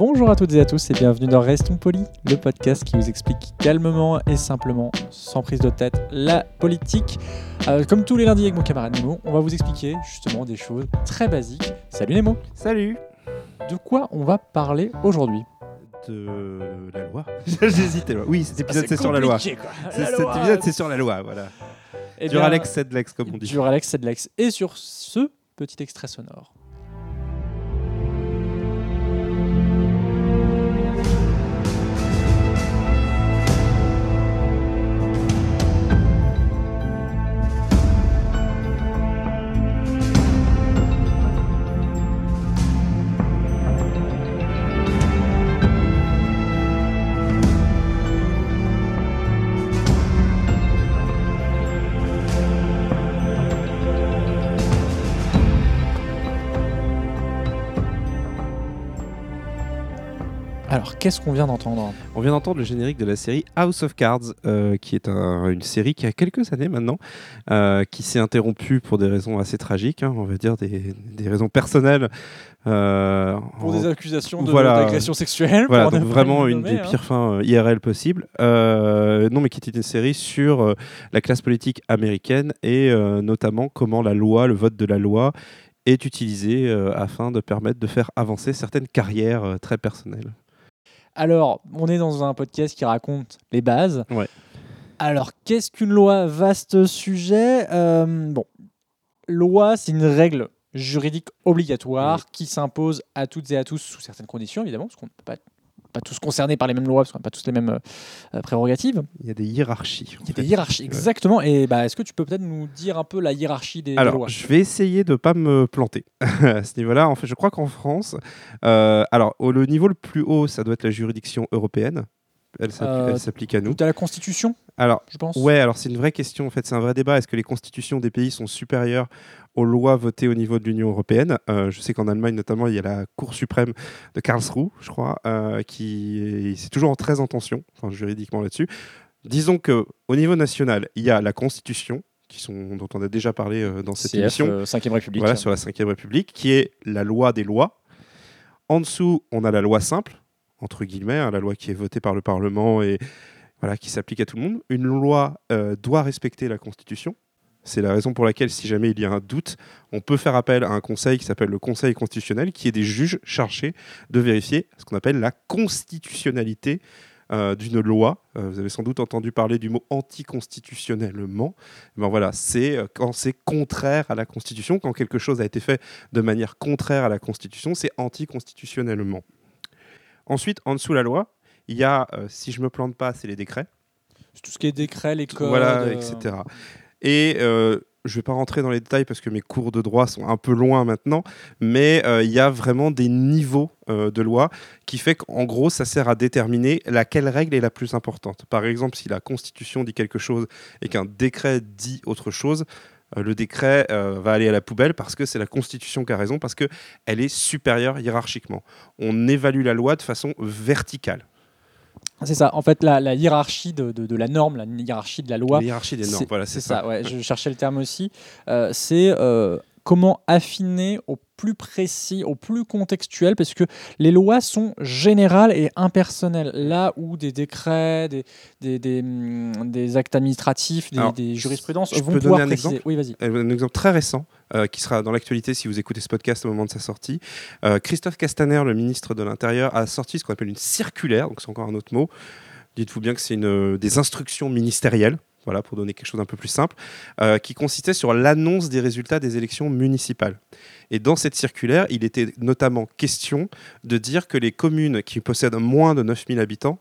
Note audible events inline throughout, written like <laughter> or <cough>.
Bonjour à toutes et à tous et bienvenue dans Restons Polis, le podcast qui vous explique calmement et simplement, sans prise de tête, la politique. Euh, comme tous les lundis avec mon camarade Nemo, on va vous expliquer justement des choses très basiques. Salut Nemo Salut De quoi on va parler aujourd'hui? De la loi <laughs> J'hésitais. Oui, cet épisode c'est sur la loi. quoi. La Cet loi. épisode c'est sur la loi, voilà. Eh Dur bien, Alex, c'est de l'ex, comme on dit. Dur Alex, c'est de l'ex. Et sur ce petit extrait sonore. Alors, qu'est-ce qu'on vient d'entendre On vient d'entendre le générique de la série House of Cards, euh, qui est un- une série qui a quelques années maintenant, euh, qui s'est interrompue pour des raisons assez tragiques, hein, on va dire des, des raisons personnelles. euh, Pour en- des accusations de- Voilà. d'agression sexuelle. Voilà, donc vraiment une nommer, des hein. pires fins euh, IRL possibles. Euh, non, mais qui était une série sur euh, la classe politique américaine et euh, notamment comment la loi, le vote de la loi, est utilisé euh, afin de permettre de faire avancer certaines carrières euh, très personnelles. Alors, on est dans un podcast qui raconte les bases. Ouais. Alors, qu'est-ce qu'une loi? Vaste sujet. Euh, bon, loi, c'est une règle juridique obligatoire qui s'impose à toutes et à tous sous certaines conditions, évidemment, parce qu'on ne peut pas, pas tous concernés par les mêmes lois, parce qu'on n'a pas tous les mêmes euh, euh, prérogatives. Il y a des hiérarchies. Il y a fait. des hiérarchies, exactement. Et bah, est-ce que tu peux peut-être nous dire un peu la hiérarchie des, des Alors, lois? je vais essayer de ne pas me planter <laughs> à ce niveau-là. En fait, je crois qu'en France, euh, alors au le niveau le plus haut, ça doit être la juridiction européenne. Elle s'appli- Euh, elle s'applique à nous. Tout à la Constitution, Alors, je pense. Ouais, alors c'est une vraie question. En fait, c'est un vrai débat. Est-ce que les constitutions des pays sont supérieures aux lois votées au niveau de l'Union européenne Euh, Je sais qu'en Allemagne, notamment, il y a la Cour suprême de Karlsruhe, je crois, euh, qui est- c'est toujours en très en tension, enfin, juridiquement là-dessus. Disons que au niveau national, il y a la Constitution, qui sont, dont on a déjà parlé euh, dans cette CF, émission, euh, 5e République. voilà, sur la Ve République, qui est la loi des lois. En dessous, on a la loi simple, entre guillemets, hein, la loi qui est votée par le Parlement et voilà, qui s'applique à tout le monde. Une loi euh, doit respecter la Constitution. C'est la raison pour laquelle, si jamais il y a un doute, on peut faire appel à un conseil qui s'appelle le Conseil constitutionnel, qui est des juges chargés de vérifier ce qu'on appelle la constitutionnalité euh, d'une loi. Euh, vous avez sans doute entendu parler du mot anticonstitutionnellement. Ben voilà, c'est euh, quand c'est contraire à la Constitution, quand quelque chose a été fait de manière contraire à la Constitution, c'est anticonstitutionnellement. Ensuite, en dessous de la loi, il y a, si je me plante pas, c'est les décrets, C'est Tout ce qui est décret, les codes. voilà, etc. Et euh, je vais pas rentrer dans les détails parce que mes cours de droit sont un peu loin maintenant, mais euh, il y a vraiment des niveaux euh, de loi qui fait qu'en gros, ça sert à déterminer laquelle règle est la plus importante. Par exemple, si la Constitution dit quelque chose et qu'un décret dit autre chose, le décret va aller à la poubelle parce que c'est la Constitution qui a raison, parce qu'elle est supérieure hiérarchiquement. On évalue la loi de façon verticale. C'est ça. En fait, la, la hiérarchie de, de- de la norme, la hiérarchie de la loi. La hiérarchie des normes, voilà, c'est ça. ouais, je cherchais le terme aussi. Euh, c'est euh, comment affiner au plus précis, au plus contextuel, parce que les lois sont générales et impersonnelles. Là où des décrets, des, des, des, des actes administratifs, des, Alors, jurisprudences je vont peux pouvoir donner un préciser. exemple Oui. Euh, Un exemple très récent euh, qui sera dans l'actualité si vous écoutez ce podcast au moment de sa sortie. Euh, Christophe Castaner, le ministre de l'Intérieur, a sorti ce qu'on appelle une circulaire, donc c'est encore un autre mot. Dites-vous bien que c'est une, des instructions ministérielles, voilà, pour donner quelque chose d'un peu plus simple, euh, qui consistait sur l'annonce des résultats des élections municipales. Et dans cette circulaire, il était notamment question de dire que les communes qui possèdent moins de 9000 habitants,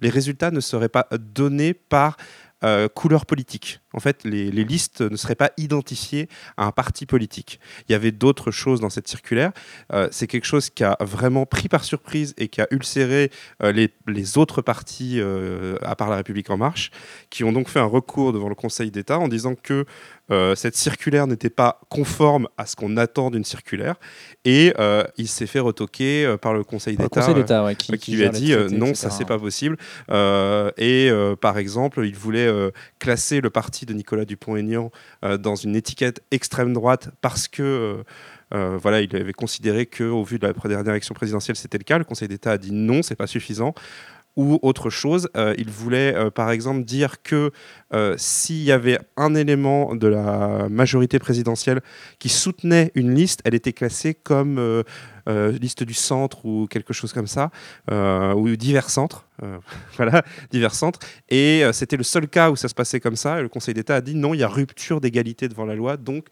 les résultats ne seraient pas donnés par euh, couleur politique. En fait, les, les listes ne seraient pas identifiées à un parti politique. Il y avait d'autres choses dans cette circulaire. Euh, c'est quelque chose qui a vraiment pris par surprise et qui a ulcéré euh, les, les autres partis, euh, à part la République en marche, qui ont donc fait un recours devant le Conseil d'État en disant que cette circulaire n'était pas conforme à ce qu'on attend d'une circulaire. Et il s'est fait retoquer par le Conseil d'État. Ouais, qui, lui a dit non, etc. ça c'est pas possible. Et par exemple, il voulait classer le parti de Nicolas Dupont-Aignan euh, dans une étiquette extrême droite parce que euh, euh, voilà, il avait considéré que au vu de la dernière élection présidentielle, c'était le cas. Le Conseil d'État a dit non, c'est pas suffisant. Ou autre chose, euh, il voulait euh, par exemple dire que euh, s'il y avait un élément de la majorité présidentielle qui soutenait une liste, elle était classée comme liste du centre ou quelque chose comme ça, ou divers centres. <laughs> voilà, divers centres. Et c'était le seul cas où ça se passait comme ça. Et le Conseil d'État a dit non, il y a rupture d'égalité devant la loi, donc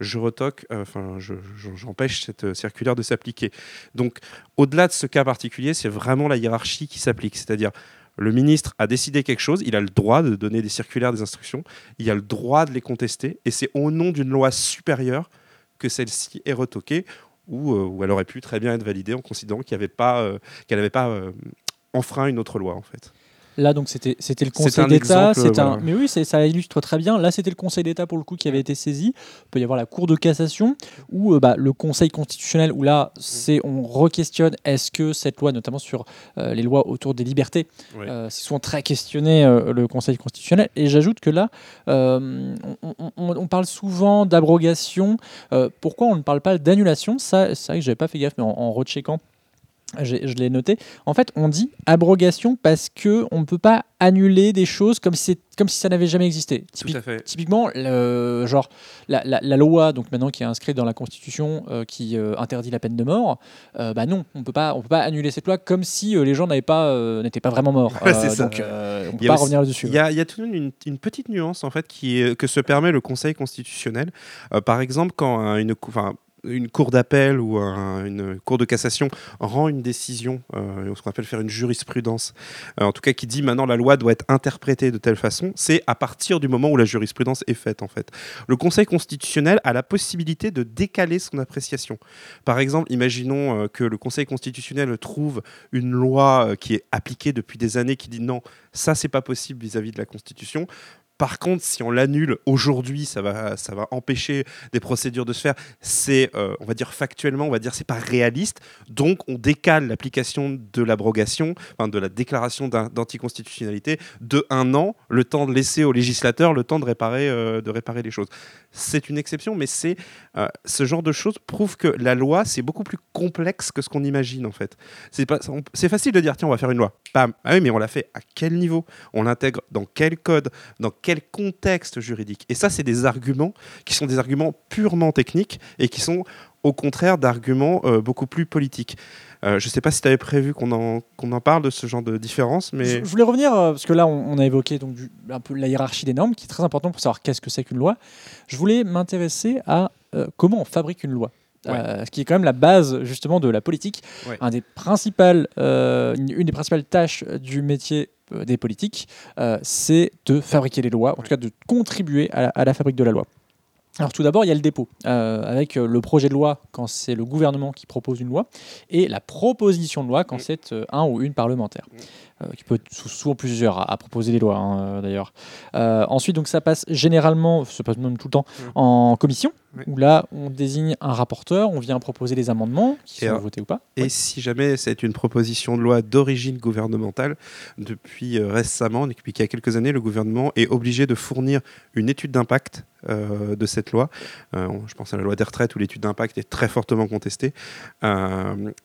je retoque, euh, enfin, je- je- j'empêche cette euh, circulaire de s'appliquer. Donc, au-delà de ce cas particulier, c'est vraiment la hiérarchie qui s'applique. C'est-à-dire, le ministre a décidé quelque chose, il a le droit de donner des circulaires, des instructions, il a le droit de les contester, et c'est au nom d'une loi supérieure que celle-ci est retoquée, ou, euh, ou elle aurait pu très bien être validée en considérant pas, qu'elle n'avait pas euh, enfreint une autre loi, en fait. Là, donc, c'était le Conseil d'État. exemple, c'est un- voilà. Mais oui, ça illustre très bien. Là, c'était le Conseil d'État, pour le coup, qui avait été saisi. Il peut y avoir la Cour de cassation ou euh, bah, le Conseil constitutionnel, où là, c'est on re-questionne est-ce que cette loi, notamment sur euh, les lois autour des libertés, Oui. euh, c'est souvent très questionné, euh, le Conseil constitutionnel. Et j'ajoute que là, on, on- on- on parle souvent d'abrogation. Pourquoi on ne parle pas d'annulation? Ça, c'est vrai que j'avais pas fait gaffe, mais en, en recheckant, je l'ai noté. En fait, on dit abrogation parce que on ne peut pas annuler des choses comme si, comme si ça n'avait jamais existé. Tout à fait. Typiquement, le, genre la, la- la loi, donc maintenant qui est inscrite dans la Constitution, euh, qui euh, interdit la peine de mort, euh, bah non, on peut pas, on peut pas annuler cette loi comme si les gens n'avaient pas, n'étaient pas vraiment morts. <laughs> Ouais, ça. donc, on peut pas aussi- revenir dessus. Il y a, il y a tout de même une, une petite nuance en fait qui est- que se permet le Conseil constitutionnel. Par exemple, quand un- une, enfin, une cour d'appel ou un- une cour de cassation rend une décision, euh, ce qu'on appelle faire une jurisprudence, euh, en tout cas qui dit maintenant la loi doit être interprétée de telle façon, c'est à partir du moment où la jurisprudence est faite en fait. Le Conseil constitutionnel a la possibilité de décaler son appréciation. Par exemple, imaginons euh, que le Conseil constitutionnel trouve une loi euh, qui est appliquée depuis des années qui dit non, ça c'est pas possible vis-à-vis de la Constitution. Par contre, si on l'annule aujourd'hui, ça va, ça va empêcher des procédures de se faire. C'est, euh, on va dire factuellement, on va dire c'est pas réaliste. Donc, on décale l'application de l'abrogation, enfin de la déclaration d'anticonstitutionnalité de un an, le temps de laisser au législateur le temps de réparer, euh, de réparer les choses. C'est une exception, mais c'est euh, ce genre de choses prouve que la loi c'est beaucoup plus complexe que ce qu'on imagine en fait. C'est pas, c'est facile de dire tiens on va faire une loi. Bam. Ah oui, mais on l'a fait à quel niveau? On l'intègre dans quel code? Contexte juridique Et ça, c'est des arguments qui sont des arguments purement techniques et qui sont au contraire d'arguments euh, beaucoup plus politiques. Euh, je ne sais pas si tu avais prévu qu'on en, qu'on en parle de ce genre de différence, mais je voulais revenir, euh, parce que là, on, a évoqué donc, un peu la hiérarchie des normes, qui est très important pour savoir qu'est-ce que c'est qu'une loi. Je voulais m'intéresser à comment on fabrique une loi. Euh, ce qui est quand même la base justement de la politique. Ouais. Un des principales, euh, une, des principales tâches du métier euh, des politiques, c'est de fabriquer les lois, en tout cas de contribuer à la, à la fabrique de la loi. Alors tout d'abord, il y a le dépôt, avec le projet de loi quand c'est le gouvernement qui propose une loi, et la proposition de loi quand Mm. c'est un ou une parlementaire, euh, qui peut être sou- souvent plusieurs à, à proposer des lois hein, d'ailleurs. Ensuite, donc ça passe généralement, ça passe même tout le temps, Mm. en commission, Oui. où là on désigne un rapporteur, on vient proposer des amendements qui Et sont votés ou pas. Et Ouais. si jamais c'est une proposition de loi d'origine gouvernementale, depuis euh, récemment, depuis il y a quelques années, le gouvernement est obligé de fournir une étude d'impact euh, de cette loi. Euh, je pense à la loi des retraites où l'étude d'impact est très fortement contestée.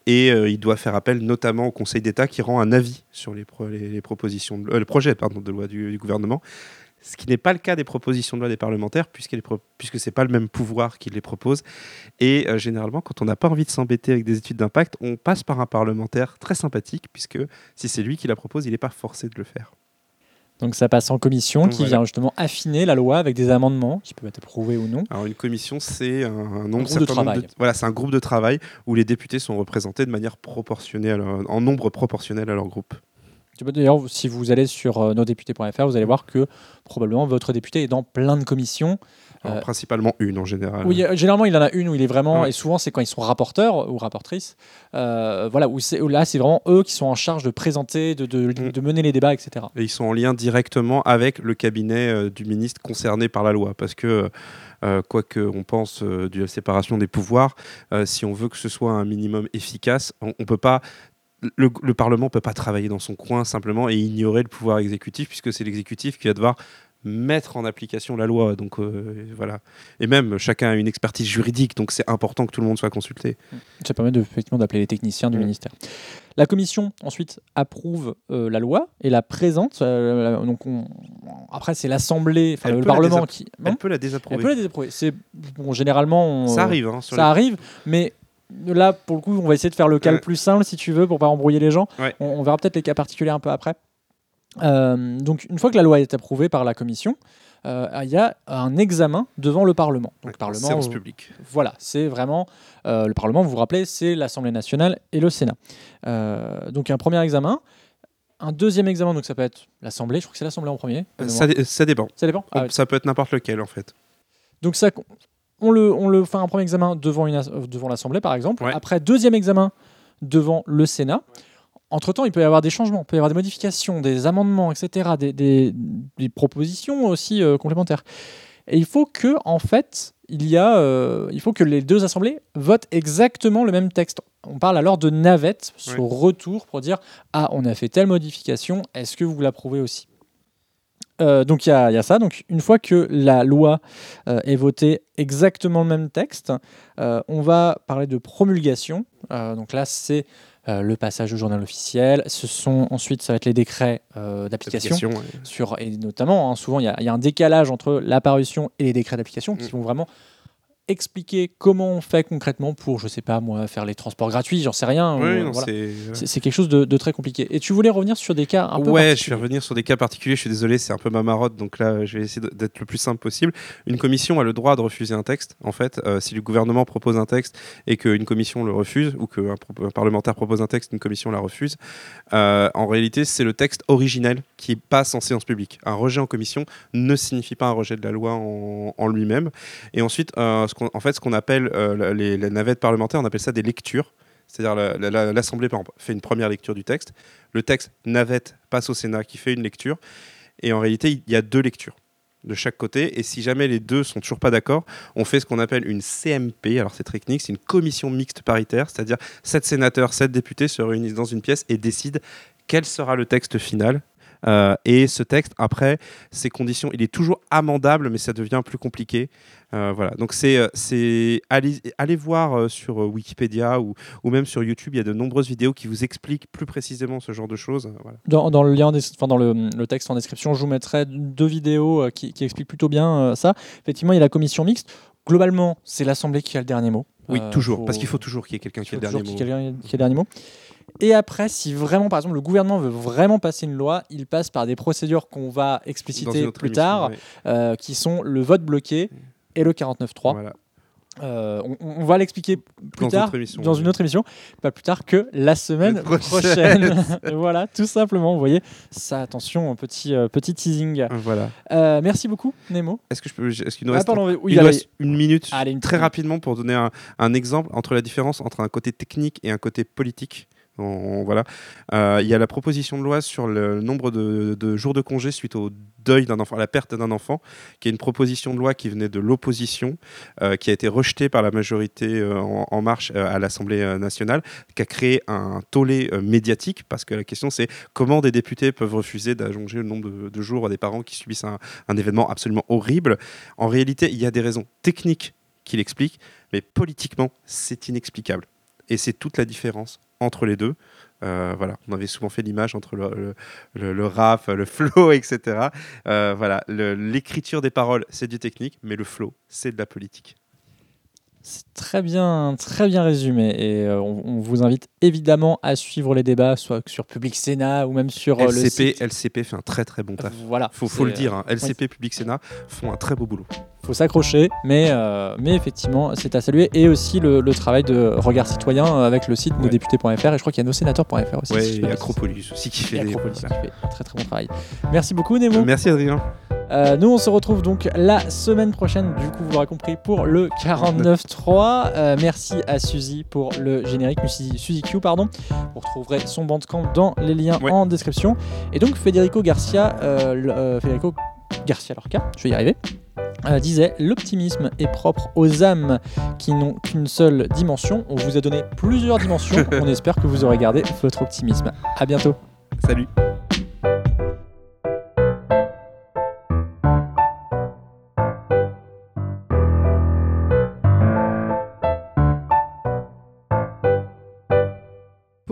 Et il doit faire appel notamment au Conseil d'État qui rend un avis sur les, pro- les, les propositions, de, le projet pardon, de loi du, du gouvernement. Ce qui n'est pas le cas des propositions de loi des parlementaires, puisque ce n'est pas le même pouvoir qui les propose. Et euh, généralement, quand on n'a pas envie de s'embêter avec des études d'impact, on passe par un parlementaire très sympathique, puisque si c'est lui qui la propose, il n'est pas forcé de le faire. Donc ça passe en commission, Donc qui voilà. vient justement affiner la loi avec des amendements qui peuvent être approuvés ou non. Alors une commission, c'est un, un nombre, groupe de travail. voilà, c'est un groupe de travail où les députés sont représentés de manière proportionnelle, en nombre proportionnel à leur groupe. D'ailleurs, si vous allez sur euh, nosdéputés.fr, vous allez voir que probablement votre député est dans plein de commissions. Alors, Euh, principalement une en général. Oui, euh, généralement, il en a une où il est vraiment, Ouais. et souvent, c'est quand ils sont rapporteurs ou rapportrices. euh, voilà, où, là, c'est vraiment eux qui sont en charge de présenter, de, de, Mm. de mener les débats, etc. Et ils sont en lien directement avec le cabinet euh, du ministre concerné par la loi. Parce que, quoi qu'on pense de la séparation des pouvoirs, si on veut que ce soit un minimum efficace, on, on peut pas. Le, le Parlement ne peut pas travailler dans son coin simplement et ignorer le pouvoir exécutif, puisque c'est l'exécutif qui va devoir mettre en application la loi. Donc euh, voilà. Et même, chacun a une expertise juridique, donc c'est important que tout le monde soit consulté. Ça permet de, effectivement d'appeler les techniciens du Mm. ministère. La commission ensuite approuve euh, la loi et la présente. euh, donc on- après, c'est l'Assemblée, enfin Elle le Parlement qui. Elle Hein peut la Elle désapprouver. peut la désapprouver. C'est bon, généralement. on- Ça arrive. hein, Ça les- arrive, mais là, pour le coup, on va essayer de faire le cas le plus simple, si tu veux, pour pas embrouiller les gens. Ouais. On, on verra peut-être les cas particuliers un peu après. Euh, donc, une fois que la loi est approuvée par la commission, euh, il y a un examen devant le Parlement. Donc, Ouais, le Parlement, séance vous- publique. voilà, c'est vraiment euh, le Parlement. Vous vous rappelez, c'est l'Assemblée nationale et le Sénat. Euh, donc, un premier examen. Un deuxième examen, donc ça peut être l'Assemblée. Je crois que c'est l'Assemblée en premier. Euh. Ça, dé- ça dépend. Ça dépend. Ah, Ça peut être n'importe lequel en fait. donc ça, on le, on le fait un premier examen devant, une euh, devant l'Assemblée, par exemple. Ouais. Après, deuxième examen devant le Sénat. Entre-temps, il peut y avoir des changements, il peut y avoir des modifications, des amendements, etc., des, des- des propositions aussi euh, complémentaires. Et il faut que, en fait, il, y a, euh, il faut que les deux assemblées votent exactement le même texte. On parle alors de navette sur retour pour dire Ah, on a fait telle modification, est-ce que vous l'approuvez aussi? Euh, donc il y, a il y a ça. Donc une fois que la loi euh, est votée exactement le même texte, euh, on va parler de promulgation. Donc là c'est le passage au journal officiel. Ce sont ensuite ça va être les décrets d'application ouais. sur et notamment hein, souvent il y, a- il y a un décalage entre l'apparition et les décrets d'application qui Mm. vont vraiment expliquer comment on fait concrètement pour je sais pas moi faire les transports gratuits j'en sais rien ou, Ouais, euh, non, voilà. c'est- quelque chose de, de très compliqué et tu voulais revenir sur des cas un peu ouais, je vais revenir sur des cas particuliers. Je suis désolé, c'est un peu ma marotte, donc là, je vais essayer d'être le plus simple possible. Une commission a le droit de refuser un texte. En fait, euh, si le gouvernement propose un texte et qu'une commission le refuse, ou qu'un un parlementaire propose un texte, une commission la refuse, euh, en réalité, c'est le texte originel qui passe en séance publique. Un rejet en commission ne signifie pas un rejet de la loi en, en lui-même. Et ensuite, euh, en fait, ce qu'on appelle euh, les, navettes parlementaires, on appelle ça des lectures. C'est-à-dire la- la- la- l'Assemblée, fait une première lecture du texte. Le texte navette passe au Sénat qui fait une lecture. Et en réalité, il y a deux lectures de chaque côté. Et si jamais les deux sont toujours pas d'accord, on fait ce qu'on appelle une CMP. Alors c'est technique, c'est une commission mixte paritaire, c'est-à-dire sept sénateurs, sept députés se réunissent dans une pièce et décident quel sera le texte final. Euh, et ce texte, après, ces conditions, il est toujours amendable, mais ça devient plus compliqué. Euh, voilà. Donc euh, c'est allez, allez voir sur Wikipédia ou, ou même sur YouTube, il y a de nombreuses vidéos qui vous expliquent plus précisément ce genre de choses. Dans, dans le lien, enfin, dans le, le texte en description, je vous mettrai deux vidéos qui, expliquent plutôt bien ça. Effectivement, il y a la commission mixte. Globalement, c'est l'Assemblée qui a le dernier mot. Oui, Euh, toujours, faut- parce qu'il faut toujours qu'il y ait quelqu'un qui ait le dernier mot. y ait dernier. Et après, si vraiment, par exemple, le gouvernement veut vraiment passer une loi, il passe par des procédures qu'on va expliciter plus émission, tard, ouais. euh, qui sont le vote bloqué et le 49.3. Voilà. Euh, on, on va l'expliquer plus Dans tard, dans une autre émission, pas plus tard que la semaine prochaine. <laughs> voilà, tout simplement. Vous voyez, ça, attention, petit, euh, petit teasing. Voilà. Euh, merci beaucoup, Nemo. Est-ce que je peux, est-ce qu'il nous Ah, reste, pardon, oui, il nous allez. reste une minute Allez, une très rapidement pour donner un, un exemple entre la différence entre un côté technique et un côté politique. Voilà. Euh, Il y a la proposition de loi sur le nombre de, jours de congé suite au deuil d'un enfant, à la perte d'un enfant, qui est une proposition de loi qui venait de l'opposition, euh, qui a été rejetée par la majorité euh, en, marche à l'Assemblée nationale, qui a créé un tollé médiatique, parce que la question c'est comment des députés peuvent refuser d'allonger le nombre de, de jours à des parents qui subissent un, un événement absolument horrible. En réalité, il y a des raisons techniques qui l'expliquent, mais politiquement, c'est inexplicable. Et c'est toute la différence entre les deux. Euh, voilà, on avait souvent fait l'image entre le, le, le- rap, le flow, <laughs> etc. Euh, voilà, l'écriture des paroles, c'est du technique, mais le flow, c'est de la politique. C'est très bien, très bien résumé. Et euh, on, on vous invite évidemment à suivre les débats, soit sur Public Sénat ou même sur euh, le LCP, site. LCP fait un très très bon taf. Voilà. Faut, faut le dire, euh, hein, LCP Public Sénat font un très beau boulot. faut s'accrocher, mais, euh, mais effectivement, c'est à saluer. Et aussi le, le travail de regard citoyen avec le site Ouais. nosdéputés.fr et je crois qu'il y a nossénateurs.fr aussi. Ouais, si et. Acropolis aussi qui fait Et des. Acropolis voilà. qui fait un très très bon travail. Merci beaucoup Nemo. Merci Adrien. Euh, nous, on se retrouve donc la semaine prochaine, du coup, vous l'aurez compris, pour le 49.3. Euh, merci à Suzy pour le générique, Suzy, Suzy Q, pardon. Vous retrouverez son bandcamp dans les liens Ouais. en description. Et donc, Federico Garcia, euh, euh, Federico Garcia Lorca, je vais y arriver, euh, disait L'optimisme est propre aux âmes qui n'ont qu'une seule dimension. On vous a donné plusieurs dimensions. <laughs> on espère que vous aurez gardé votre optimisme. À bientôt. Salut.